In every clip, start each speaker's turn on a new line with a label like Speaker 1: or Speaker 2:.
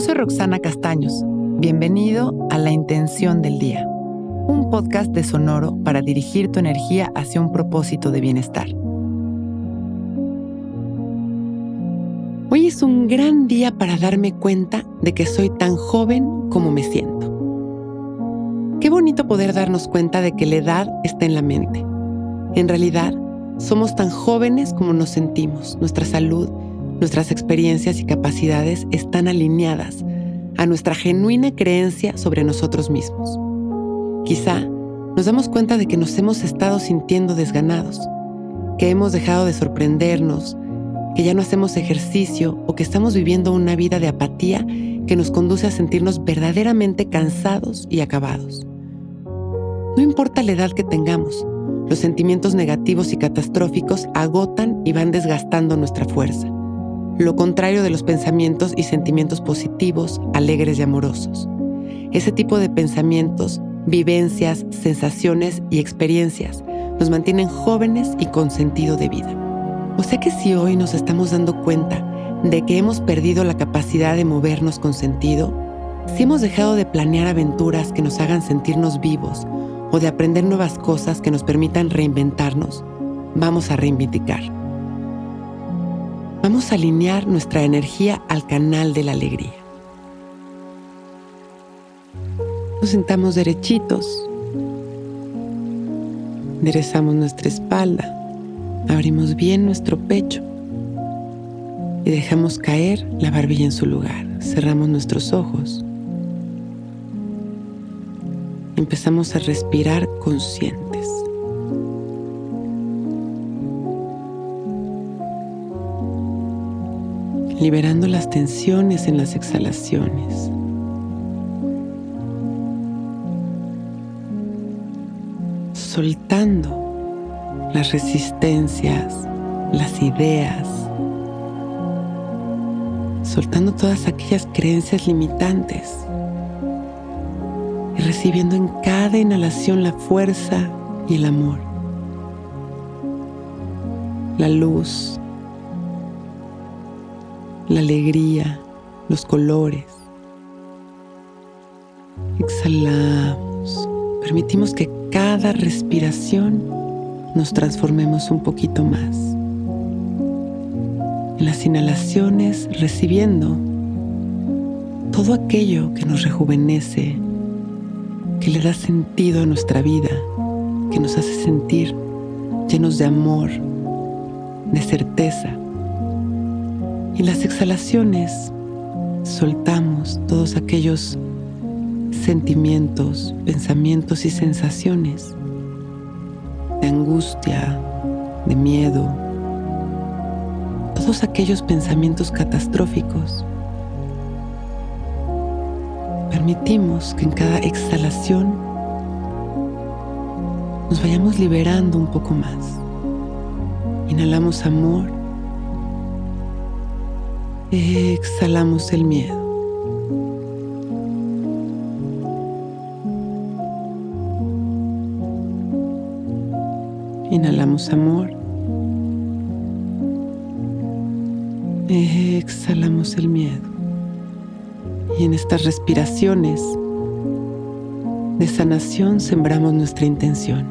Speaker 1: Yo soy Roxana Castaños. Bienvenido a La Intención del Día, un podcast de Sonoro para dirigir tu energía hacia un propósito de bienestar. Hoy es un gran día para darme cuenta de que soy tan joven como me siento. Qué bonito poder darnos cuenta de que la edad está en la mente. En realidad, somos tan jóvenes como nos sentimos. Nuestra salud, nuestras experiencias y capacidades están alineadas a nuestra genuina creencia sobre nosotros mismos. Quizá nos damos cuenta de que nos hemos estado sintiendo desganados, que hemos dejado de sorprendernos, que ya no hacemos ejercicio o que estamos viviendo una vida de apatía que nos conduce a sentirnos verdaderamente cansados y acabados. No importa la edad que tengamos, los sentimientos negativos y catastróficos agotan y van desgastando nuestra fuerza. Lo contrario de los pensamientos y sentimientos positivos, alegres y amorosos. Ese tipo de pensamientos, vivencias, sensaciones y experiencias nos mantienen jóvenes y con sentido de vida. O sea que si hoy nos estamos dando cuenta de que hemos perdido la capacidad de movernos con sentido, si hemos dejado de planear aventuras que nos hagan sentirnos vivos o de aprender nuevas cosas que nos permitan reinventarnos, vamos a reivindicar. Vamos a alinear nuestra energía al canal de la alegría. Nos sentamos derechitos, enderezamos nuestra espalda, abrimos bien nuestro pecho y dejamos caer la barbilla en su lugar. Cerramos nuestros ojos empezamos a respirar conscientes. Liberando las tensiones en las exhalaciones. Soltando las resistencias, las ideas, soltando todas aquellas creencias limitantes. Y recibiendo en cada inhalación la fuerza y el amor, la luz, la alegría, los colores. Exhalamos, permitimos que cada respiración nos transformemos un poquito más. En las inhalaciones recibiendo todo aquello que nos rejuvenece, que le da sentido a nuestra vida, que nos hace sentir llenos de amor, de certeza. Y las exhalaciones soltamos todos aquellos sentimientos, pensamientos y sensaciones de angustia, de miedo, todos aquellos pensamientos catastróficos permitimos que en cada exhalación nos vayamos liberando un poco más. Inhalamos amor. Exhalamos el miedo. Inhalamos amor. Exhalamos el miedo y en estas respiraciones de sanación sembramos nuestra intención.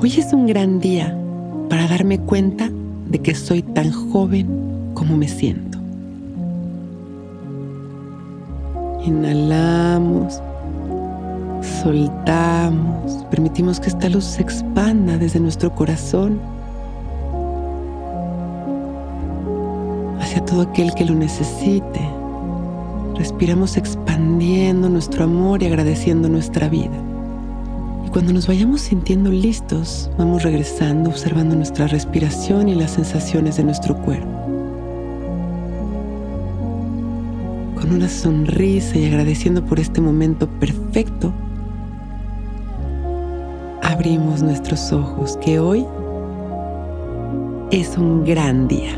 Speaker 1: Hoy es un gran día para darme cuenta de que soy tan joven como me siento. Inhalamos, soltamos, permitimos que esta luz se expanda desde nuestro corazón hacia todo aquel que lo necesite. Respiramos expandiendo nuestro amor y agradeciendo nuestra vida. Cuando nos vayamos sintiendo listos, vamos regresando, observando nuestra respiración y las sensaciones de nuestro cuerpo. Con una sonrisa y agradeciendo por este momento perfecto, abrimos nuestros ojos, que hoy es un gran día.